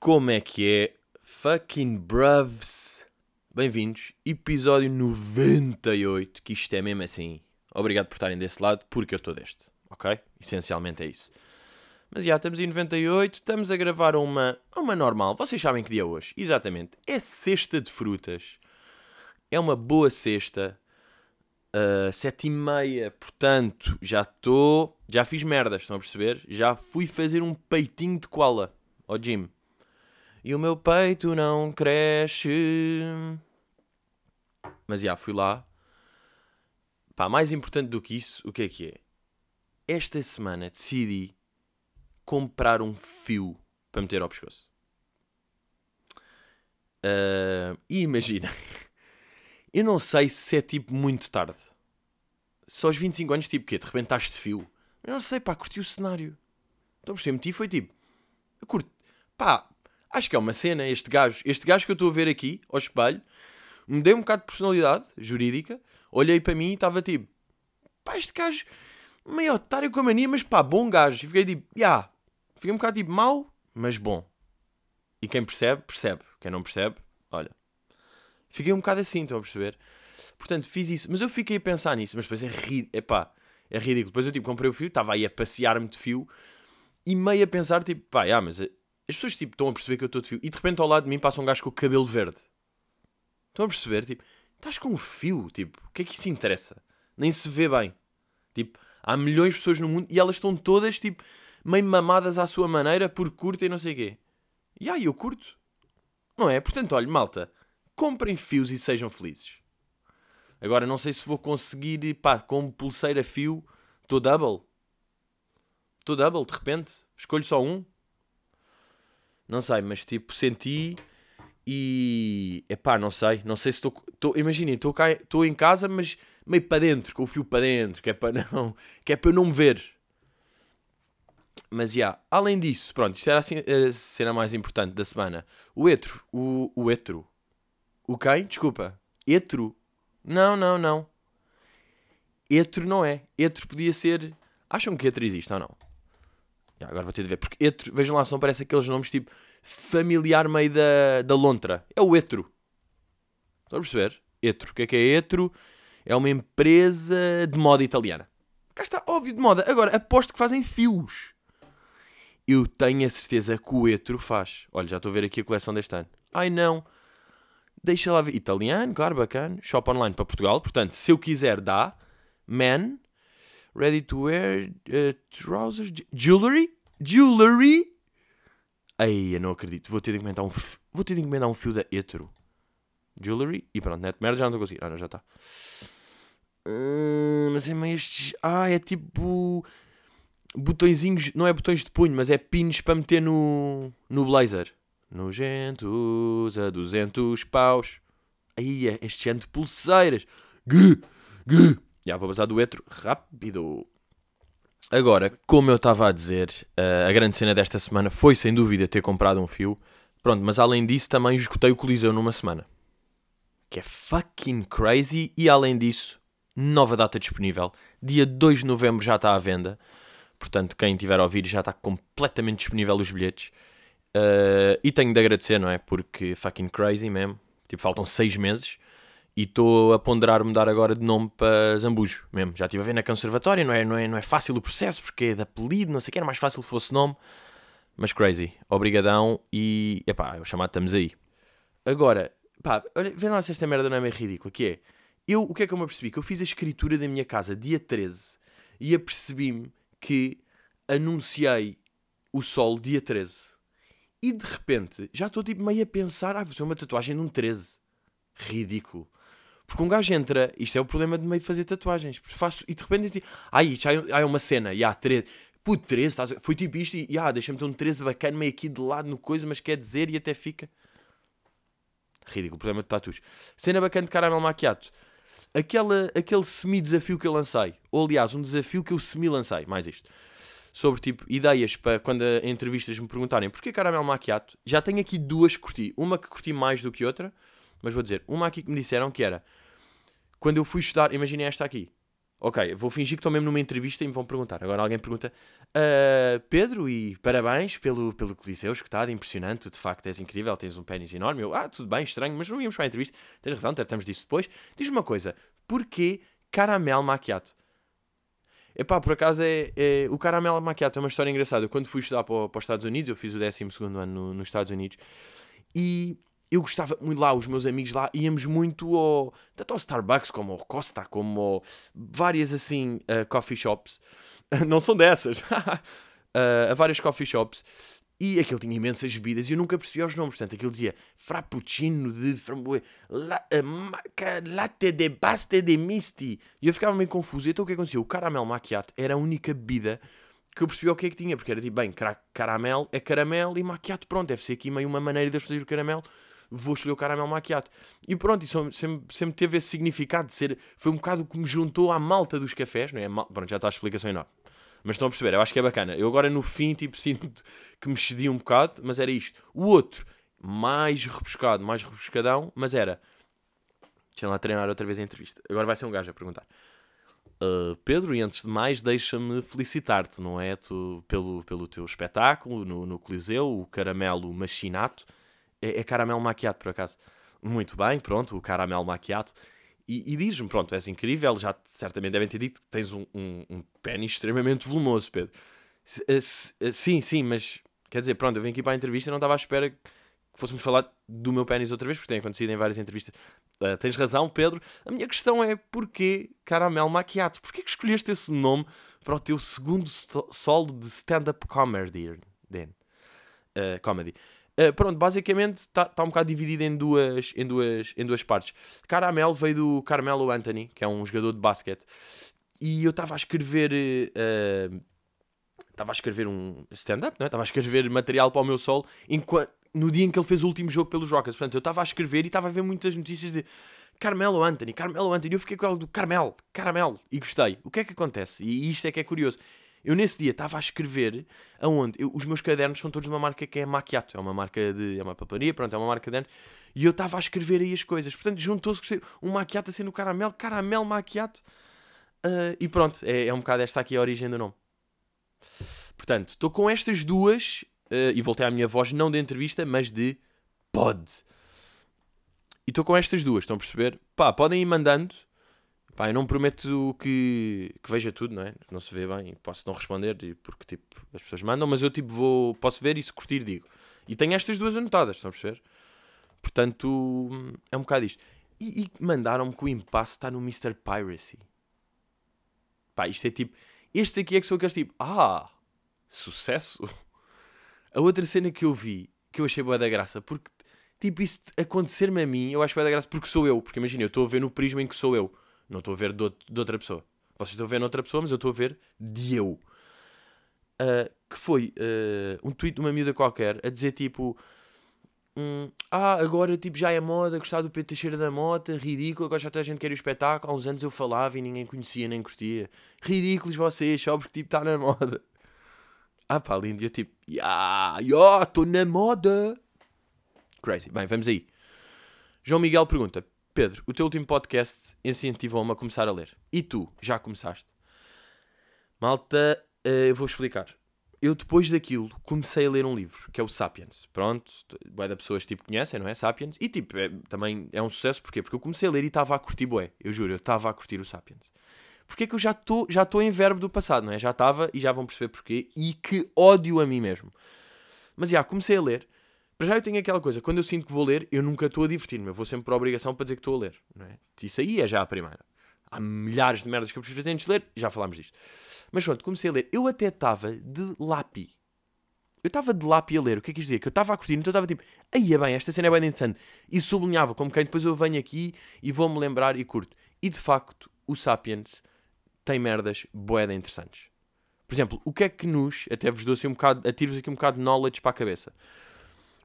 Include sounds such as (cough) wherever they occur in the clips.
Como é que é? Fucking bruvs. Bem-vindos, episódio 98, que isto é mesmo assim. Obrigado por estarem desse lado, porque eu estou deste, ok? Essencialmente é isso. Mas já estamos em 98, estamos a gravar uma, uma normal. Vocês sabem que dia é hoje? Exatamente. É sexta de frutas. É uma boa sexta. Uh, sete e meia, portanto, já estou... Já fiz merdas, estão a perceber? Já fui fazer um peitinho de koala ao gym. E o meu peito não cresce. Mas já, fui lá. Pá, mais importante do que isso, o que é que é? Esta semana decidi comprar um fio para meter ao pescoço. Uh, e imagina, (laughs) eu não sei se é tipo muito tarde. Só aos 25 anos, tipo, quê? De repente estás de fio. Eu não sei, pá, curti o cenário. Então, por meti foi tipo, eu curto, pá, acho que é uma cena. Este gajo, este gajo que eu estou a ver aqui, ao espelho, me deu um bocado de personalidade jurídica. Olhei para mim e estava tipo, pá, este gajo meio otário com a mania, mas pá, bom gajo. E fiquei tipo, já, yeah, Fiquei um bocado tipo mau, mas bom. E quem percebe, percebe. Quem não percebe, olha. Fiquei um bocado assim, estão a perceber? Portanto, fiz isso. Mas eu fiquei a pensar nisso. Mas depois é, ri... Epá, é ridículo. Depois eu tipo, comprei o fio, estava aí a passear-me de fio e meio a pensar, tipo, pá, ah, mas as pessoas tipo, estão a perceber que eu estou de fio. E de repente ao lado de mim passa um gajo com o cabelo verde. Estão a perceber? Tipo, estás com um fio? Tipo, o que é que isso interessa? Nem se vê bem. Tipo, há milhões de pessoas no mundo e elas estão todas, tipo, meio mamadas à sua maneira, por curto e não sei o quê. E aí eu curto. Não é? Portanto, olha, malta, comprem fios e sejam felizes. Agora não sei se vou conseguir, pá, com pulseira fio, estou double. Estou double, de repente. Escolho só um. Não sei, mas tipo, senti e. Epá, não sei. Não sei se estou. Imaginem, estou em casa, mas meio para dentro, com o fio para dentro, que é para (laughs) não, que é para não me ver. Mas, já, yeah, além disso, pronto, isto era assim, a cena mais importante da semana. O etro, o, o etro. O quem? Desculpa. Etro. Não, não, não. Etro não é. Etro podia ser... Acham que etro existe ou não? Yeah, agora vou ter de ver. Porque etro, vejam lá, são parece aqueles nomes tipo familiar meio da, da lontra. É o etro. Estão a perceber? Etro. O que é que é etro? É uma empresa de moda italiana. Cá está, óbvio, de moda. Agora, aposto que fazem fios. Eu tenho a certeza que o Etro faz. Olha, já estou a ver aqui a coleção deste ano. Ai não. Deixa lá ver. Italiano, claro, bacana. Shop online para Portugal. Portanto, se eu quiser, dá. Man. Ready to wear uh, trousers. Jewelry. Jewelry. Ai, eu não acredito. Vou ter de encomendar um, vou ter de encomendar um fio da Etro. Jewelry. E pronto, net merda, já não estou a conseguir. Ah, não, já está. Uh, mas é meio estes. Ah, é tipo botõezinhos, não é botões de punho, mas é pins para meter no, no blazer. Nojentos a 200 paus. Aí é este ano de pulseiras. Gu, gu. Já vou passar do etro rápido. Agora, como eu estava a dizer, a grande cena desta semana foi sem dúvida ter comprado um fio. Pronto, mas além disso também escutei o Coliseu numa semana. Que é fucking crazy. E além disso, nova data disponível. Dia 2 de novembro já está à venda. Portanto, quem tiver a ouvir já está completamente disponível os bilhetes. Uh, e tenho de agradecer, não é? Porque fucking crazy mesmo. Tipo, faltam seis meses e estou a ponderar mudar agora de nome para Zambujo mesmo. Já estive a ver na conservatória, não é, não, é, não é fácil o processo porque é de apelido, não sei o que, era mais fácil se fosse nome. Mas crazy. Obrigadão e, epá, eu chamado estamos aí. Agora, pá, olha, vê lá se esta merda não é meio ridícula, que é, eu, o que é que eu me apercebi? Que eu fiz a escritura da minha casa dia 13 e apercebi-me que anunciei o sol dia 13. E de repente já estou tipo meio a pensar, ah, vou fazer uma tatuagem de um 13. Ridículo. Porque um gajo entra, isto é o problema de meio fazer tatuagens. Faço, e de repente digo, ah, isto é uma cena, já, 13. Puto, 13, estás, foi tipo isto e, ah, deixa-me ter um 13 bacana meio aqui de lado no coisa, mas quer dizer e até fica. Ridículo, problema de tatus. Cena bacana de caramelo maquiato aquela, aquele semi-desafio que eu lancei, ou aliás, um desafio que eu semi-lancei, mais isto, sobre tipo ideias para quando em entrevistas me perguntarem porquê caramelo macchiato, já tenho aqui duas que curti, uma que curti mais do que outra, mas vou dizer, uma aqui que me disseram que era quando eu fui estudar, imaginem esta aqui, Ok, vou fingir que estou mesmo numa entrevista e me vão perguntar. Agora alguém pergunta: uh, Pedro, e parabéns pelo, pelo Coliseu escutado, impressionante, de facto és incrível, tens um pênis enorme. Eu, ah, tudo bem, estranho, mas não íamos para a entrevista. Tens razão, tratamos disso depois. Diz-me uma coisa: porquê caramelo macchiato? Epá, por acaso é, é, o caramelo macchiato é uma história engraçada. Eu, quando fui estudar para, para os Estados Unidos, eu fiz o 12 ano no, nos Estados Unidos e eu gostava muito lá, os meus amigos lá, íamos muito ao, tanto ao Starbucks como ao Costa, como ao, várias assim uh, coffee shops. (laughs) Não são dessas. uh, (laughs) a várias coffee shops. E aquele tinha imensas bebidas e eu nunca percebia os nomes. Portanto, aquilo dizia Frappuccino de framboesa, la, uh, latte de paste de misti. E eu ficava meio confuso. Então o que aconteceu? O caramelo macchiato era a única bebida que eu percebi o que é que tinha. Porque era tipo, bem, caramelo é caramelo e macchiato, pronto. Deve ser aqui meio uma maneira de fazer o caramelo vou escolher o caramelo macchiato. E pronto, isso sempre, sempre teve esse significado de ser. Foi um bocado que me juntou à malta dos cafés, não é? Pronto, já está a explicação enorme. Mas estão a perceber, eu acho que é bacana. Eu agora no fim, tipo, (laughs) sinto que me cedi um bocado, mas era isto. O outro, mais rebuscado, mais rebuscadão, mas era. Deixa lá treinar outra vez a entrevista. Agora vai ser um gajo a perguntar. Uh, Pedro, e antes de mais, deixa-me felicitar-te, não é? Tu, pelo, pelo teu espetáculo no, no Coliseu, o Caramelo Machinato. É, é caramelo maquiado, por acaso. Muito bem, pronto, o caramelo maquiado. E, e diz-me, pronto, és incrível, já certamente devem ter dito que tens um, um, um pênis extremamente volumoso, Pedro. Eh, eh, sim, sim, mas quer dizer, pronto, eu vim aqui para a entrevista e não estava à espera que fôssemos falar do meu pênis outra vez, porque tem acontecido em várias entrevistas. Uh, tens razão, Pedro. A minha questão é porquê caramelo maquiado? Porquê que escolheste esse nome para o teu segundo solo de stand-up comedy? Uh, comedy. Uh, pronto, basicamente está tá um bocado dividido em duas, em, duas, em duas partes. Caramel veio do Carmelo Anthony, que é um jogador de basquete. E eu estava a escrever. Estava uh, a escrever um stand-up, não é? Estava a escrever material para o meu solo enquanto, no dia em que ele fez o último jogo pelos Rockets. Portanto, eu estava a escrever e estava a ver muitas notícias de Carmelo Anthony, Carmelo Anthony. Eu fiquei com algo do Carmel, Caramel. E gostei. O que é que acontece? E isto é que é curioso. Eu nesse dia estava a escrever aonde eu, os meus cadernos são todos de uma marca que é Macchiato, é uma marca de. é uma paparia, pronto, é uma marca de. E eu estava a escrever aí as coisas. Portanto, juntou-se um Macchiato sendo caramelo, caramelo Macchiato. Uh, e pronto, é, é um bocado esta aqui a origem do nome. Portanto, estou com estas duas, uh, e voltei à minha voz não de entrevista, mas de pod. E estou com estas duas, estão a perceber? Pá, podem ir mandando Pá, eu não prometo que, que veja tudo, não é? Não se vê bem, posso não responder porque tipo, as pessoas mandam, mas eu tipo vou, posso ver e se curtir digo. E tenho estas duas anotadas, estão a perceber? Portanto, é um bocado isto. E, e mandaram-me que o impasse está no Mr. Piracy. Pá, isto é tipo. Este aqui é que sou aqueles tipo. Ah, sucesso! A outra cena que eu vi, que eu achei boa da graça, porque tipo, isso acontecer-me a mim, eu acho boa da graça porque sou eu. Porque imagina, eu estou a ver no prisma em que sou eu. Não estou a ver de, outro, de, outra pessoa. Vocês estão a ver noutra pessoa, mas eu estou a ver de eu. Uh, que foi uh, um tweet de uma miúda qualquer a dizer tipo. Um, ah, agora tipo, já é moda gostar do Pedro Teixeira da Mota, ridículo, agora já toda a gente quer o espetáculo. Há uns anos eu falava e ninguém conhecia nem curtia. Ridículos vocês, só porque tipo está na moda. Ah pá, lindo, eu tipo, ya, ya, estou na moda. Crazy. Bem, vamos aí. João Miguel pergunta: Pedro, o teu último podcast incentivou-me a começar a ler. E tu, já começaste? Malta, uh, eu vou explicar. Eu depois daquilo comecei a ler um livro, que é o Sapiens. Pronto, bué da pessoas tipo conhecem, não é? Sapiens. E tipo, é, também é um sucesso, porquê? Porque eu comecei a ler e estava a curtir bué. Eu juro, eu estava a curtir o Sapiens. Porque que eu já estou já em verbo do passado, não é? Já estava e já vão perceber porquê. E que ódio a mim mesmo. Mas já, comecei a ler para já eu tenho aquela coisa, quando eu sinto que vou ler, eu nunca estou a divertir-me. Eu vou sempre por obrigação para dizer que estou a ler. Não é? Isso aí é já a primeira. Há milhares de merdas que eu preciso fazer antes de ler, já falámos disto. Mas pronto, comecei a ler. Eu até estava de lápis. Eu estava de lápis a ler. O que é que quis dizer? Que eu estava a curtir, então eu estava tipo, aí é bem, esta cena é bem interessante. E sublinhava, como quem depois eu venho aqui e vou-me lembrar e curto. E de facto, o Sapiens tem merdas boeda interessantes. Por exemplo, o que é que nos, até vos dou assim um bocado, atiro-vos aqui um bocado de knowledge para a cabeça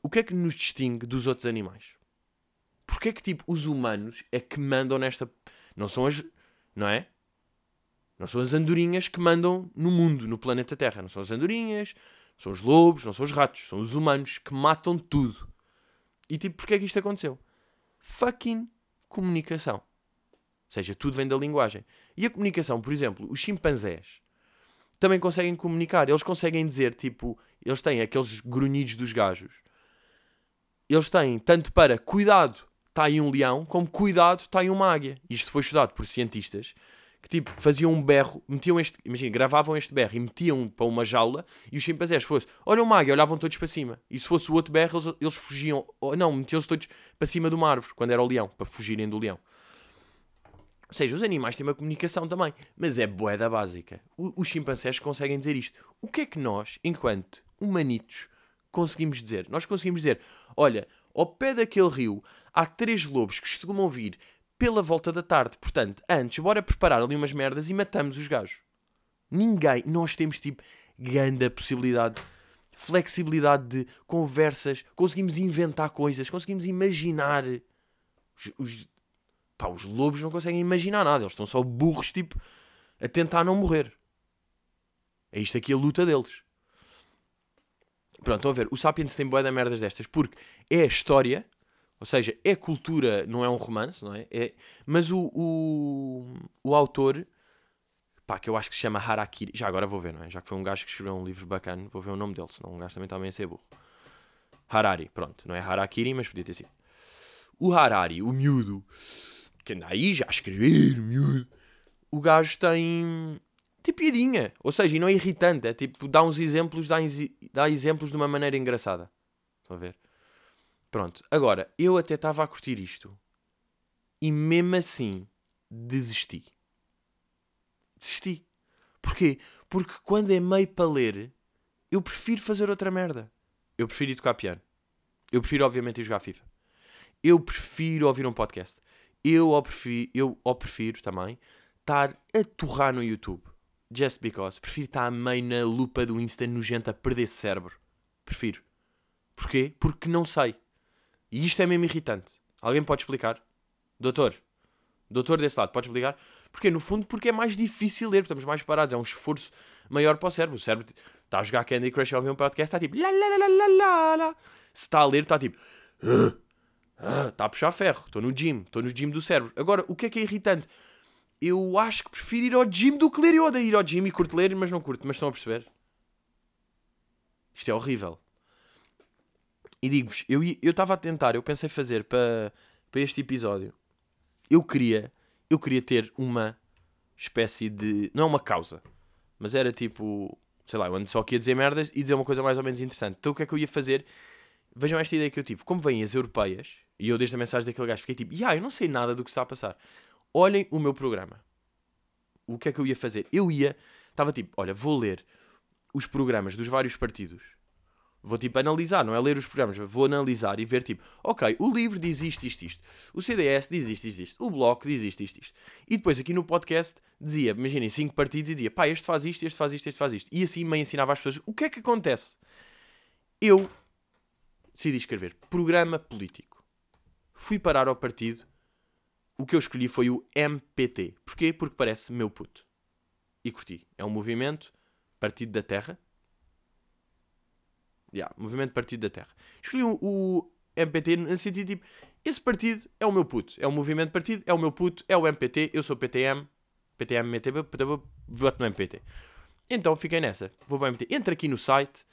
o que é que nos distingue dos outros animais? Porquê é que, tipo, os humanos é que mandam nesta... Não são as... Não é? Não são as andorinhas que mandam no mundo, no planeta Terra. Não são as andorinhas, não são os lobos, não são os ratos. São os humanos que matam tudo. E, tipo, porquê é que isto aconteceu? Fucking comunicação. seja, tudo vem da linguagem. E a comunicação, por exemplo, os chimpanzés também conseguem comunicar. Eles conseguem dizer, tipo, eles têm aqueles grunhidos dos gajos. Eles têm tanto para cuidado, está aí um leão, como cuidado, está aí uma águia. Isto foi estudado por cientistas que tipo faziam um berro, metiam este, imagina, gravavam este berro e metiam para uma jaula e os chimpanzés fosse, olha uma águia, olhavam todos para cima. E se fosse o outro berro, eles, eles fugiam, não, metiam-se todos para cima de uma árvore, quando era o leão, para fugirem do leão. Ou seja, os animais têm uma comunicação também, mas é boeda básica. O, os chimpanzés conseguem dizer isto. O que é que nós, enquanto humanitos, conseguimos dizer? Nós conseguimos dizer, olha, ao pé daquele rio há três lobos que costumam vir pela volta da tarde. Portanto, antes, bora preparar ali umas merdas e matamos os gajos. Ninguém. Nós temos tipo grande possibilidade, flexibilidade de conversas, conseguimos inventar coisas, conseguimos imaginar. Os, os, pá, os lobos não conseguem imaginar nada, eles estão só burros, tipo, a tentar não morrer. É isto aqui a luta deles. Pronto, estão a ver, o Sapiens tem boa de merdas destas, porque é a história ou seja, é cultura, não é um romance, não é? é mas o, o, o autor, pá, que eu acho que se chama Harakiri, já agora vou ver, não é? Já que foi um gajo que escreveu um livro bacana, vou ver o nome dele, senão um gajo também bem a ser burro. Harari, pronto, não é Harakiri, mas podia ter sido. O Harari, o miúdo, que anda aí já a escrever, miúdo, o gajo tem. Tem piadinha, ou seja, e não é irritante, é tipo, dá uns exemplos, dá, dá exemplos de uma maneira engraçada. Estão a ver? Pronto, agora, eu até estava a curtir isto. E mesmo assim, desisti. Desisti. Porquê? Porque quando é meio para ler, eu prefiro fazer outra merda. Eu prefiro ir tocar piano. Eu prefiro, obviamente, ir jogar FIFA. Eu prefiro ouvir um podcast. Eu ou prefiro, eu ou prefiro também estar a torrar no YouTube. Just because. Prefiro estar meio na lupa do Insta nojenta a perder cérebro. Prefiro. Porquê? Porque não sei. E isto é mesmo irritante. Alguém pode explicar? Doutor, doutor desse lado, pode explicar? Porque, no fundo, porque é mais difícil ler, estamos mais parados, é um esforço maior para o cérebro. O cérebro está a jogar Candy Crush a ouvir um podcast, está tipo. Se está a ler, está tipo. está a puxar ferro, estou no gym, estou no gym do cérebro. Agora, o que é que é irritante? Eu acho que prefiro ir ao gym do que ler. Eu odeio ir ao gym e curto ler, mas não curto. Mas estão a perceber? Isto é horrível. E digo-vos, eu estava a tentar, eu pensei fazer para, para este episódio. Eu queria, eu queria ter uma espécie de. Não é uma causa, mas era tipo. Sei lá, eu ando só aqui a dizer merdas e dizer uma coisa mais ou menos interessante. Então o que é que eu ia fazer? Vejam esta ideia que eu tive. Como vêm as europeias, e eu desde a mensagem daquele gajo fiquei tipo, ah, eu não sei nada do que está a passar. Olhem o meu programa. O que é que eu ia fazer? Eu ia, estava tipo, olha, vou ler os programas dos vários partidos Vou tipo analisar, não é ler os programas, vou analisar e ver tipo, ok, o livro diz isto, isto, isto, o CDS diz isto, isto, isto, o Bloco diz isto, isto, isto. E depois aqui no podcast dizia, imaginem, cinco partidos e dizia, pá, este faz isto, este faz isto, este faz isto. E assim me ensinava às pessoas o que é que acontece. Eu decidi escrever programa político. Fui parar ao partido. O que eu escolhi foi o MPT. Porquê? Porque parece meu puto. E curti. É um movimento, Partido da Terra, Yeah, Movimento Partido da Terra. Escolhi o, o MPT no sentido tipo: esse partido é o meu puto. É o movimento partido, é o meu puto, é o MPT, eu sou PTM, PTM, MTB, PTB, voto no MPT. Então fiquei nessa. Vou para o MPT. Entra aqui no site.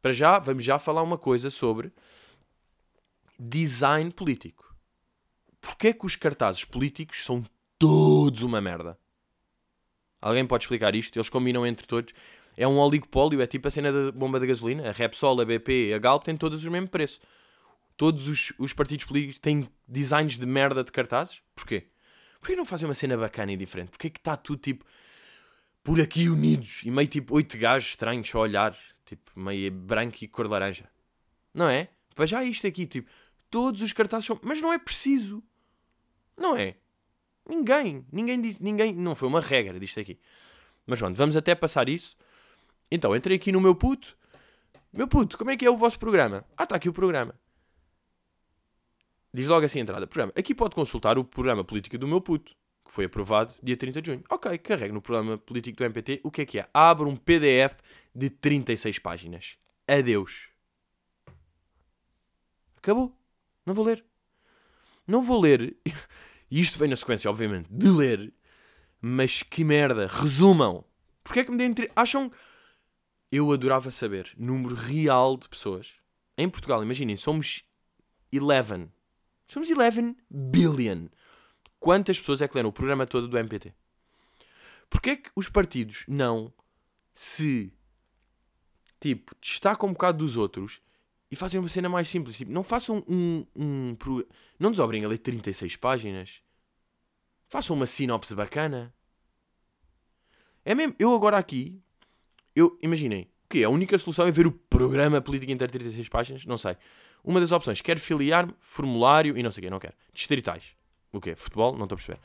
Para já, vamos já falar uma coisa sobre design político. Porquê é que os cartazes políticos são todos uma merda? Alguém pode explicar isto? Eles combinam entre todos é um oligopólio, é tipo a cena da bomba de gasolina. A Repsol, a BP, a Galp têm todos o mesmo preço. Todos os, os partidos políticos têm designs de merda de cartazes. Porquê? Porquê não fazem uma cena bacana e diferente? Porquê que está tudo tipo por aqui unidos e meio tipo oito gajos estranhos só a olhar, tipo meio branco e cor laranja? Não é? Para já isto aqui, tipo, todos os cartazes são. Mas não é preciso. Não é? Ninguém, ninguém disse, ninguém, não foi uma regra disto aqui. Mas pronto, vamos até passar isso. Então, entrei aqui no meu puto. Meu puto, como é que é o vosso programa? Ah, está aqui o programa. Diz logo assim a entrada. Programa. Aqui pode consultar o programa político do meu puto, que foi aprovado dia 30 de junho. Ok, carrego no programa político do MPT. O que é que é? Abre um PDF de 36 páginas. Adeus. Acabou. Não vou ler. Não vou ler. (laughs) E isto vem na sequência, obviamente, de ler. Mas que merda. Resumam. Porquê é que me. Tre... Acham... Eu adorava saber número real de pessoas. Em Portugal, imaginem, somos 11. Somos 11 billion. Quantas pessoas é que leram o programa todo do MPT? Porquê é que os partidos não se, tipo, destacam um bocado dos outros e fazem uma cena mais simples? Tipo, não façam um... um, não desobrem a ler 36 páginas. Façam uma sinopse bacana. É mesmo, eu agora aqui, eu, imaginem, o quê? A única solução é ver o programa político inteiro 36 páginas? Não sei. Uma das opções, quero filiar-me, formulário e não sei o quê, não quero. Distritais. O quê? Futebol? Não estou a perceber.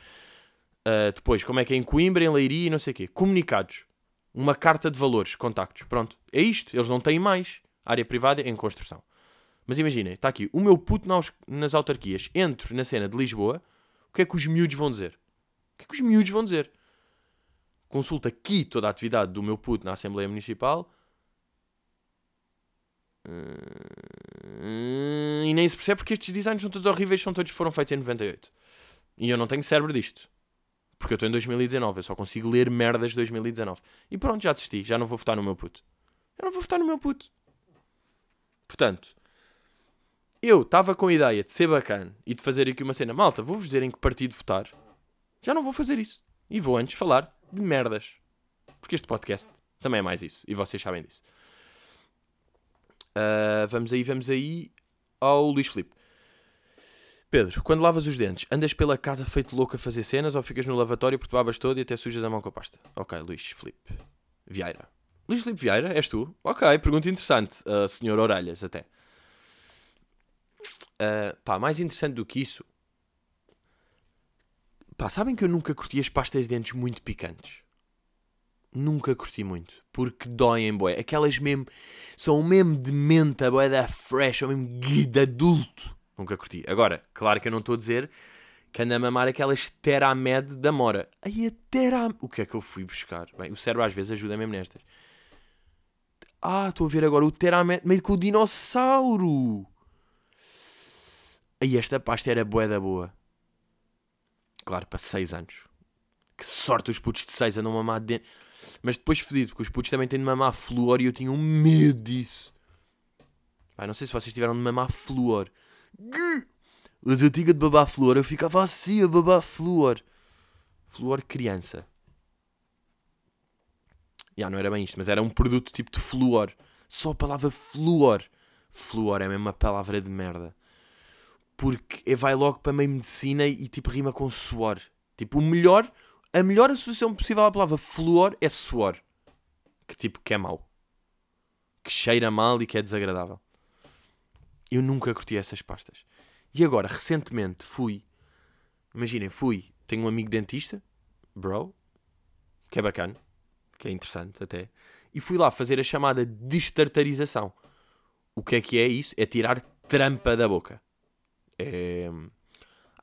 Uh, depois, como é que é em Coimbra, em Leiria e não sei o quê. Comunicados. Uma carta de valores, contactos. Pronto. É isto. Eles não têm mais. Área privada em construção. Mas imaginem, está aqui. O meu puto nas, nas autarquias. Entro na cena de Lisboa. O que é que os miúdos vão dizer? O que é que os miúdos vão dizer? Consulta aqui toda a atividade do meu puto na Assembleia Municipal. Uh, e nem se percebe porque estes designs são todos horríveis, são todos foram feitos em 98. E eu não tenho cérebro disto. Porque eu estou em 2019, eu só consigo ler merdas de 2019. E pronto, já desisti, já não vou votar no meu puto. Eu não vou votar no meu puto. Portanto, eu estava com a ideia de ser bacana e de fazer aqui uma cena. Malta, vou-vos dizer em que partido votar. Já não vou fazer isso. E vou antes falar de merdas. Porque este podcast também é mais isso. E vocês sabem disso. Uh, vamos aí, vamos aí ao Luís Filipe. Pedro, quando lavas os dentes, andas pela casa feito louco a fazer cenas ou ficas no lavatório porque tu todo e até sujas a mão com a pasta? Ok, Luís Filipe Vieira. Luís Filipe Vieira, és tu? Ok, pergunta interessante, uh, senhor Orelhas, até. Uh, pá, mais interessante do que isso. Pá, sabem que eu nunca curti as pastas de dentes muito picantes? Nunca curti muito. Porque doem, boé. Aquelas mesmo. São mesmo de menta, boé, da fresh, ou mesmo de adulto. Nunca curti. Agora, claro que eu não estou a dizer que anda a mamar aquelas Teramed da Mora. Aí a Teramed. O que é que eu fui buscar? Bem, o cérebro às vezes ajuda mesmo nestas. Ah, estou a ver agora o Teramed meio com o dinossauro. Aí esta pasta era boa da boa. Claro, para 6 anos. Que sorte os putos de 6 andam a mamar dentro. Mas depois fedido, porque os putos também têm de mamar flúor e eu tinha um medo disso. Pai, não sei se vocês tiveram de mamar flúor. Mas eu tinha de babar flúor, eu ficava assim a babar flúor. Flúor criança. Já não era bem isto, mas era um produto tipo de flúor. Só a palavra flúor. Flúor é mesmo uma palavra de merda. Porque vai logo para meio medicina e tipo rima com suor. Tipo, o melhor, a melhor associação possível à palavra flúor é suor. Que tipo, que é mau. Que cheira mal e que é desagradável. Eu nunca curti essas pastas. E agora, recentemente, fui. Imaginem, fui. Tenho um amigo dentista, bro, que é bacana, que é interessante até. E fui lá fazer a chamada destartarização. O que é que é isso? É tirar trampa da boca. É...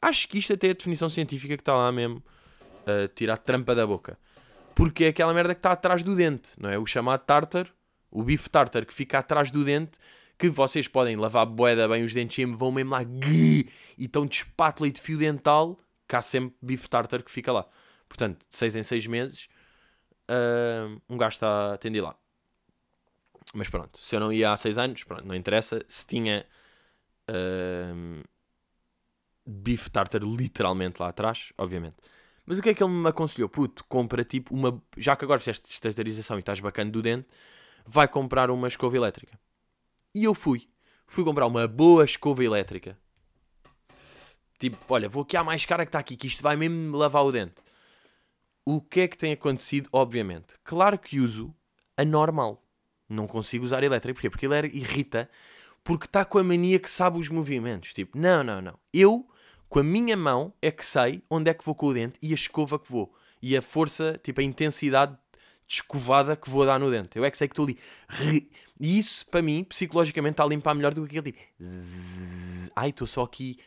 Acho que isto até é a definição científica que está lá mesmo. Uh, tirar trampa da boca. Porque é aquela merda que está atrás do dente, não é? O chamado tartar, o bife tartar que fica atrás do dente que vocês podem lavar boeda bem os dentes e vão mesmo lá e estão de espátula e de fio dental, há sempre bife tartar que fica lá. Portanto, de 6 em 6 meses, uh, um gajo está a atender lá. Mas pronto, se eu não ia há 6 anos, pronto, não interessa. Se tinha uh, bife tartar literalmente lá atrás, obviamente. Mas o que é que ele me aconselhou? Puto, compra tipo uma. Já que agora fizeste esterilização e estás bacana do dente, vai comprar uma escova elétrica. E eu fui. Fui comprar uma boa escova elétrica. Tipo, olha, vou aqui à mais cara que está aqui, que isto vai mesmo lavar o dente. O que é que tem acontecido? Obviamente. Claro que uso a normal. Não consigo usar elétrica. Porquê? Porque ele irrita. Porque está com a mania que sabe os movimentos. Tipo, não, não, não. Eu, com a minha mão, é que sei onde é que vou com o dente e a escova que vou. E a força, tipo, a intensidade de escovada que vou dar no dente. Eu é que sei que estou ali. E isso, para mim, psicologicamente, está a limpar melhor do que aquele tipo. Ai, estou só aqui.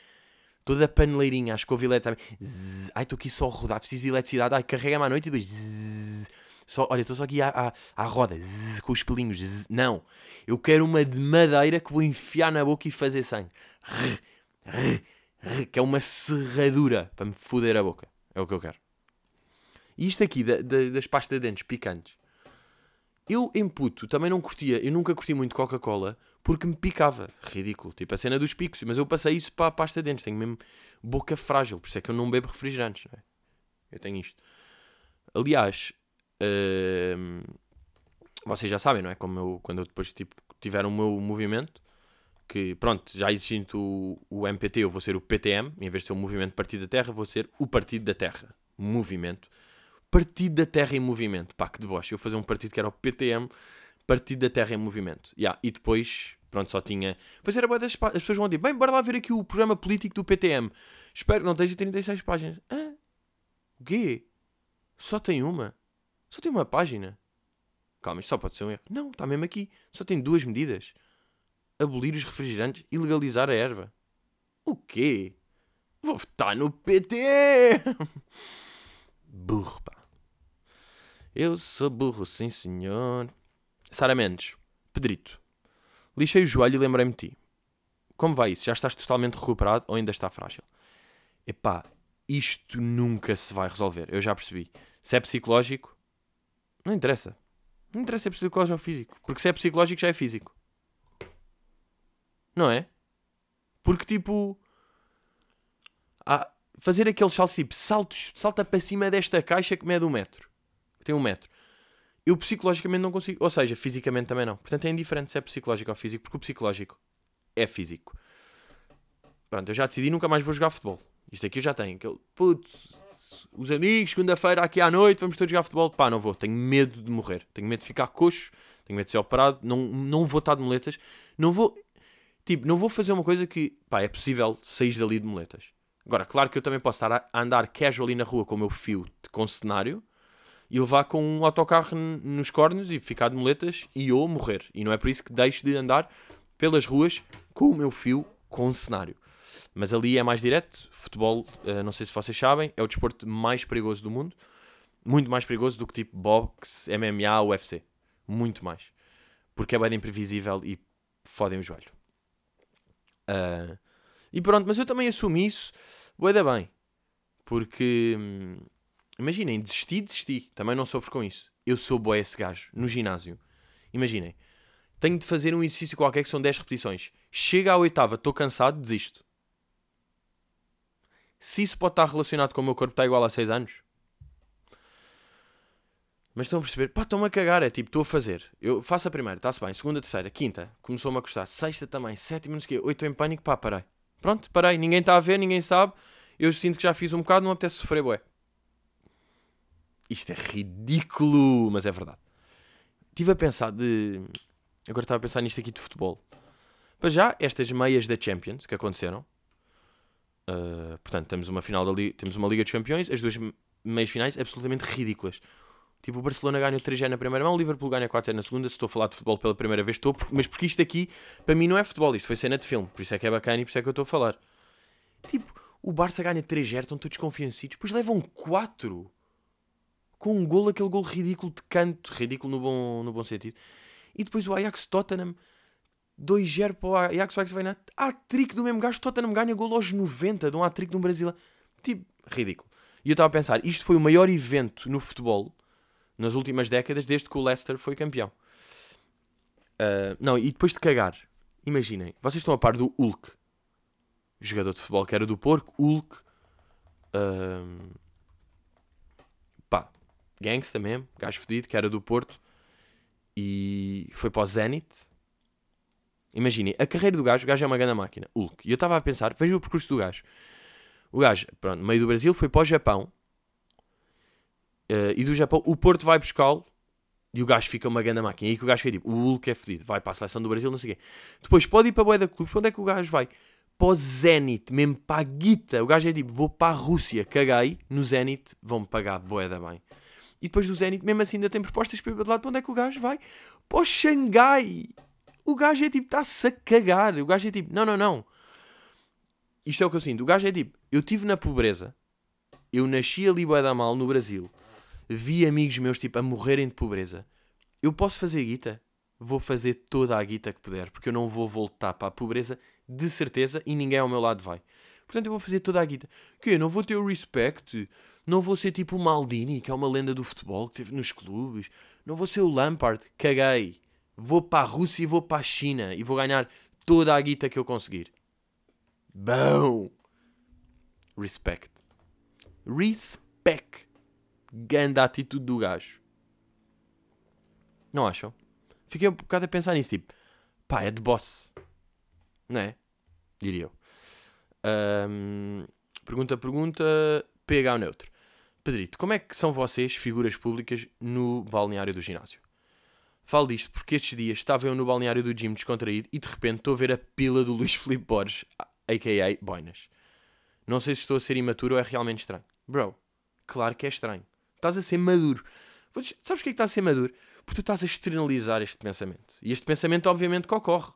Toda a paneleirinha, a escova elétrica. Zzz, ai, estou aqui só a rodar. Preciso de eletricidade. Ai, carrega-me à noite e depois. Zzz, só, olha, estou só aqui à, à, à roda. Zzz, com os pelinhos. Zzz, não. Eu quero uma de madeira que vou enfiar na boca e fazer sangue. Que é uma serradura para me foder a boca. É o que eu quero. E isto aqui da, da, das pastas de dentes picantes. Eu, em puto, também não curtia. Eu nunca curti muito Coca-Cola porque me picava. Ridículo. Tipo a cena dos picos. Mas eu passei isso para a pasta de dentes. Tenho mesmo boca frágil. Por isso é que eu não bebo refrigerantes. Não é? Eu tenho isto. Aliás, hum, vocês já sabem, não é? Como eu, quando eu depois tipo, tiver o meu movimento, que pronto, já existindo o, o MPT, eu vou ser o PTM, em vez de ser o Movimento Partido da Terra, vou ser o Partido da Terra. Movimento. Partido da Terra em Movimento. Pá, que deboche. Eu fazer um partido que era o PTM, Partido da Terra em Movimento. Yeah. E depois, pronto, só tinha. Pois era boa das As pessoas vão dizer, bem, bora lá ver aqui o programa político do PTM. Espero que não esteja 36 páginas. Hã? O quê? Só tem uma? Só tem uma página? Calma, isto só pode ser um erro. Não, está mesmo aqui. Só tem duas medidas. Abolir os refrigerantes e legalizar a erva. O quê? Vou votar no PT! (laughs) burro, pá. Eu sou burro, sim senhor. Sara Mendes. Pedrito. Lixei o joelho e lembrei-me de ti. Como vai isso? Já estás totalmente recuperado ou ainda está frágil? Epá, isto nunca se vai resolver. Eu já percebi. Se é psicológico, não interessa. Não interessa se é psicológico ou físico. Porque se é psicológico já é físico. Não é? Porque tipo. Fazer aqueles saltos tipo saltos, salta para cima desta caixa que mede um metro. Tem um metro. Eu psicologicamente não consigo. Ou seja, fisicamente também não. Portanto é indiferente se é psicológico ou físico, porque o psicológico é físico. Pronto, eu já decidi nunca mais vou jogar futebol. Isto aqui eu já tenho. Aquele, putz, os amigos, segunda-feira aqui à noite, vamos todos jogar futebol. Pá, não vou. Tenho medo de morrer. Tenho medo de ficar coxo. Tenho medo de ser operado. Não, não vou estar de moletas. Não vou. Tipo, não vou fazer uma coisa que, pá, é possível sair dali de moletas. Agora, claro que eu também posso estar a andar casual ali na rua com o meu fio com cenário e levar com um autocarro nos cornos e ficar de moletas e ou morrer. E não é por isso que deixo de andar pelas ruas com o meu fio com cenário. Mas ali é mais direto. Futebol, uh, não sei se vocês sabem, é o desporto mais perigoso do mundo. Muito mais perigoso do que tipo boxe, MMA, UFC. Muito mais. Porque é bem imprevisível e fodem o joelho. Uh, e pronto, mas eu também assumi isso, bué da bem. Porque, hum, imaginem, desisti, desisti. Também não sofro com isso. Eu sou boé esse gajo, no ginásio. Imaginem, tenho de fazer um exercício qualquer que são 10 repetições. Chega à oitava, estou cansado, desisto. Se isso pode estar relacionado com o meu corpo está igual a 6 anos. Mas estão a perceber? Pá, estão-me a cagar. É tipo, estou a fazer. Eu faço a primeira, está-se bem. Segunda, terceira, quinta, começou-me a custar. Sexta também, sétima, não sei o quê. Oito em pânico, pá, parei. Pronto, parei. Ninguém está a ver, ninguém sabe. Eu sinto que já fiz um bocado, não apetece sofrer, bué. Isto é ridículo, mas é verdade. Estive a pensar de. Agora estava a pensar nisto aqui de futebol. Para já, estas meias da Champions que aconteceram. Uh, portanto, temos uma final da Liga, temos uma Liga dos Campeões, as duas meias finais absolutamente ridículas. Tipo, o Barcelona ganha o 3 na primeira mão, o Liverpool ganha 4 na segunda. Se estou a falar de futebol pela primeira vez, estou, mas porque isto aqui, para mim, não é futebol, isto foi cena de filme, por isso é que é bacana e por isso é que eu estou a falar. Tipo, o Barça ganha 3-0, estão todos confiancidos, depois levam 4 com um gol, aquele gol ridículo de canto, ridículo no bom, no bom sentido. E depois o Ajax Tottenham 2-0 para o Ajax, o Ajax vai na hat-trick do mesmo gajo, Tottenham ganha gol aos 90 de um hat-trick de um Brasil. Tipo, ridículo. E eu estava a pensar, isto foi o maior evento no futebol nas últimas décadas, desde que o Leicester foi campeão. Uh, não, e depois de cagar, imaginem, vocês estão a par do Hulk, jogador de futebol que era do Porco, Hulk, uh, gangsta mesmo, gajo fedido, que era do Porto, e foi para o Zenit. Imaginem, a carreira do gajo, o gajo é uma grande máquina, Hulk. E eu estava a pensar, veja o percurso do gajo. O gajo, pronto, meio do Brasil, foi para o Japão, Uh, e do Japão, o Porto vai buscá-lo e o gajo fica uma grande máquina. E aí que o gajo fica tipo, o Hulk é fedido, vai para a seleção do Brasil, não sei o quê. Depois pode ir para a Boeda Clube, onde é que o gajo vai? Para o Zenit, mesmo para a guita. O gajo é tipo, vou para a Rússia, caguei, no Zenit vão-me pagar Boeda bem. E depois do Zenit, mesmo assim, ainda tem propostas para ir para lado, para onde é que o gajo vai? Para o Xangai. O gajo é tipo, está-se a cagar. O gajo é tipo, não, não, não. Isto é o que eu sinto. O gajo é tipo, eu estive na pobreza, eu nasci ali Boeda mal no Brasil vi amigos meus tipo a morrerem de pobreza. Eu posso fazer guita? Vou fazer toda a guita que puder, porque eu não vou voltar para a pobreza de certeza e ninguém ao meu lado vai. Portanto, eu vou fazer toda a guita. Que não vou ter o respect. Não vou ser tipo o Maldini, que é uma lenda do futebol, que teve nos clubes. Não vou ser o Lampard. Caguei. Vou para a Rússia e vou para a China. E vou ganhar toda a guita que eu conseguir. Bom. Respect. Respect. Ganda atitude do gajo. Não acham? Fiquei um bocado a pensar nisso, tipo, pá, é de boss. Não é? Diria eu. Um, pergunta, pergunta, PH neutro. Pedrito, como é que são vocês, figuras públicas, no balneário do ginásio? Falo disto porque estes dias estava eu no balneário do gym descontraído e de repente estou a ver a pila do (laughs) Luís Filipe Borges, a.k.a. Boinas. Não sei se estou a ser imaturo ou é realmente estranho. Bro, claro que é estranho. Estás a ser maduro. Sabes o que é que está a ser maduro? Porque tu estás a externalizar este pensamento. E este pensamento, obviamente, que ocorre.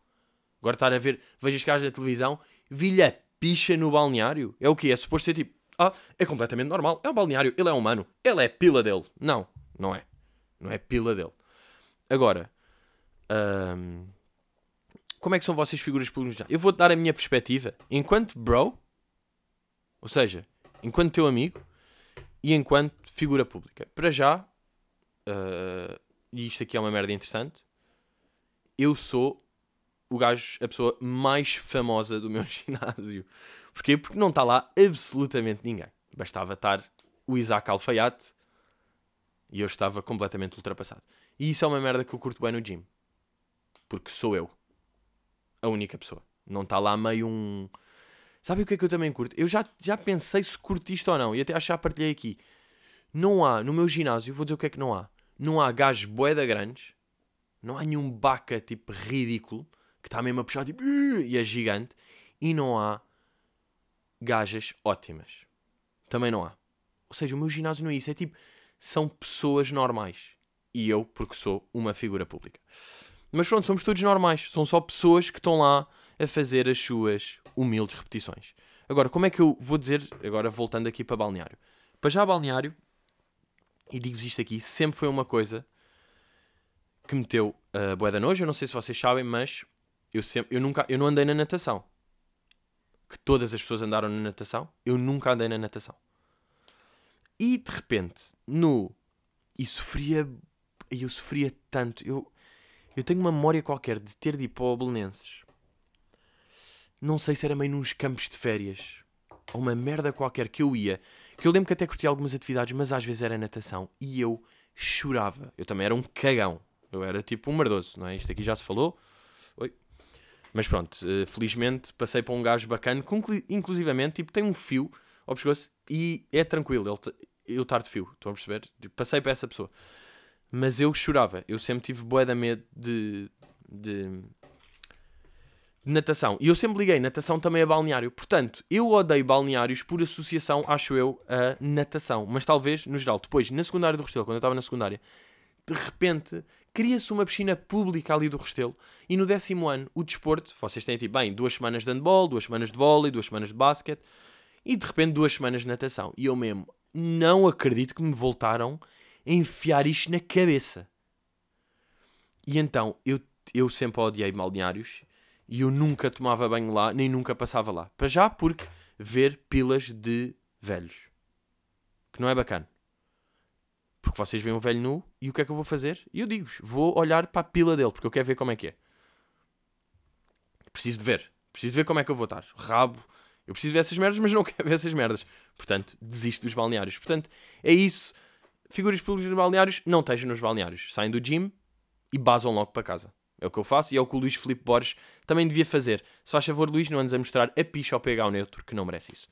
Agora estar a ver, vejo as caras da televisão, vilha picha no balneário. É o que? É suposto ser tipo, ah, é completamente normal. É um balneário, ele é humano. Ele é pila dele. Não, não é. Não é pila dele. Agora, como é que são vossas figuras públicas? Eu vou-te dar a minha perspectiva enquanto bro, ou seja, enquanto teu amigo e enquanto figura pública. Para já, uh, e isto aqui é uma merda interessante, eu sou o gajo, a pessoa mais famosa do meu (laughs) ginásio. Porquê? Porque não está lá absolutamente ninguém. Bastava estar o Isaac Alfaiate e eu estava completamente ultrapassado. E isso é uma merda que eu curto bem no gym. Porque sou eu. A única pessoa. Não está lá meio um. Sabe o que é que eu também curto? Eu já, já pensei se curto isto ou não. E até acho que já partilhei aqui. Não há, no meu ginásio, vou dizer o que é que não há não há gajos boeda grandes, não há nenhum baca tipo ridículo que está mesmo a puxar tipo e é gigante, e não há gajas ótimas. Também não há. Ou seja, o meu ginásio não é isso, é tipo, são pessoas normais. E eu, porque sou uma figura pública. Mas pronto, somos todos normais. São só pessoas que estão lá a fazer as suas humildes repetições. Agora, como é que eu vou dizer, agora voltando aqui para balneário? Para já balneário, e digo-vos isto aqui, sempre foi uma coisa que meteu a uh, boeda nojo. Eu não sei se vocês sabem, mas eu, sempre, eu, nunca, eu não andei na natação. Que todas as pessoas andaram na natação. Eu nunca andei na natação. E de repente, no. E sofria. Eu sofria tanto. Eu, eu tenho uma memória qualquer de ter de ir para o Belenenses. Não sei se era meio nos campos de férias. Ou uma merda qualquer que eu ia. Que eu lembro que até curti algumas atividades, mas às vezes era natação e eu chorava. Eu também era um cagão. Eu era tipo um merdoso, não é? Isto aqui já se falou. Oi. Mas pronto, uh, felizmente passei para um gajo bacana, inclusivamente tipo, tem um fio ao pescoço e é tranquilo ele eu estar de fio. Estão a perceber? Tipo, passei para essa pessoa. Mas eu chorava. Eu sempre tive bué da medo de, de natação. E eu sempre liguei natação também a balneário. Portanto, eu odeio balneários por associação, acho eu, a natação. Mas talvez, no geral, depois, na secundária do Restelo, quando eu estava na secundária, de repente cria-se uma piscina pública ali do Restelo e no décimo ano o desporto, vocês têm tipo, bem, duas semanas de handball, duas semanas de vôlei, duas semanas de basquete e de repente duas semanas de natação. E eu mesmo não acredito que me voltaram a enfiar isto na cabeça. E então eu, eu sempre odiei balneários e eu nunca tomava banho lá, nem nunca passava lá. Para já, porque ver pilas de velhos. Que não é bacana. Porque vocês veem um velho nu e o que é que eu vou fazer? E eu digo-vos, vou olhar para a pila dele, porque eu quero ver como é que é. Preciso de ver. Preciso de ver como é que eu vou estar. Rabo. Eu preciso ver essas merdas, mas não (laughs) quero ver essas merdas. Portanto, desisto dos balneários. Portanto, é isso. Figuras públicas nos balneários, não estejam nos balneários. Saem do gym e basam logo para casa. É o que eu faço e é o que o Luís Filipe Borges também devia fazer. Se faz favor, Luís, não andes a mostrar a picha ao PH ao neutro, que não merece isso.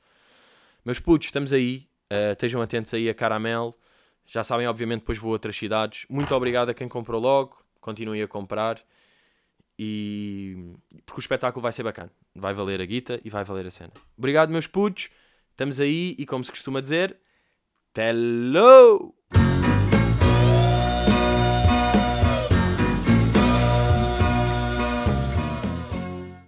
Meus putos, estamos aí. Uh, estejam atentos aí a Caramel. Já sabem, obviamente, depois vou a outras cidades. Muito obrigado a quem comprou logo. Continuem a comprar. E... Porque o espetáculo vai ser bacana. Vai valer a guita e vai valer a cena. Obrigado, meus putos. Estamos aí e, como se costuma dizer, hello!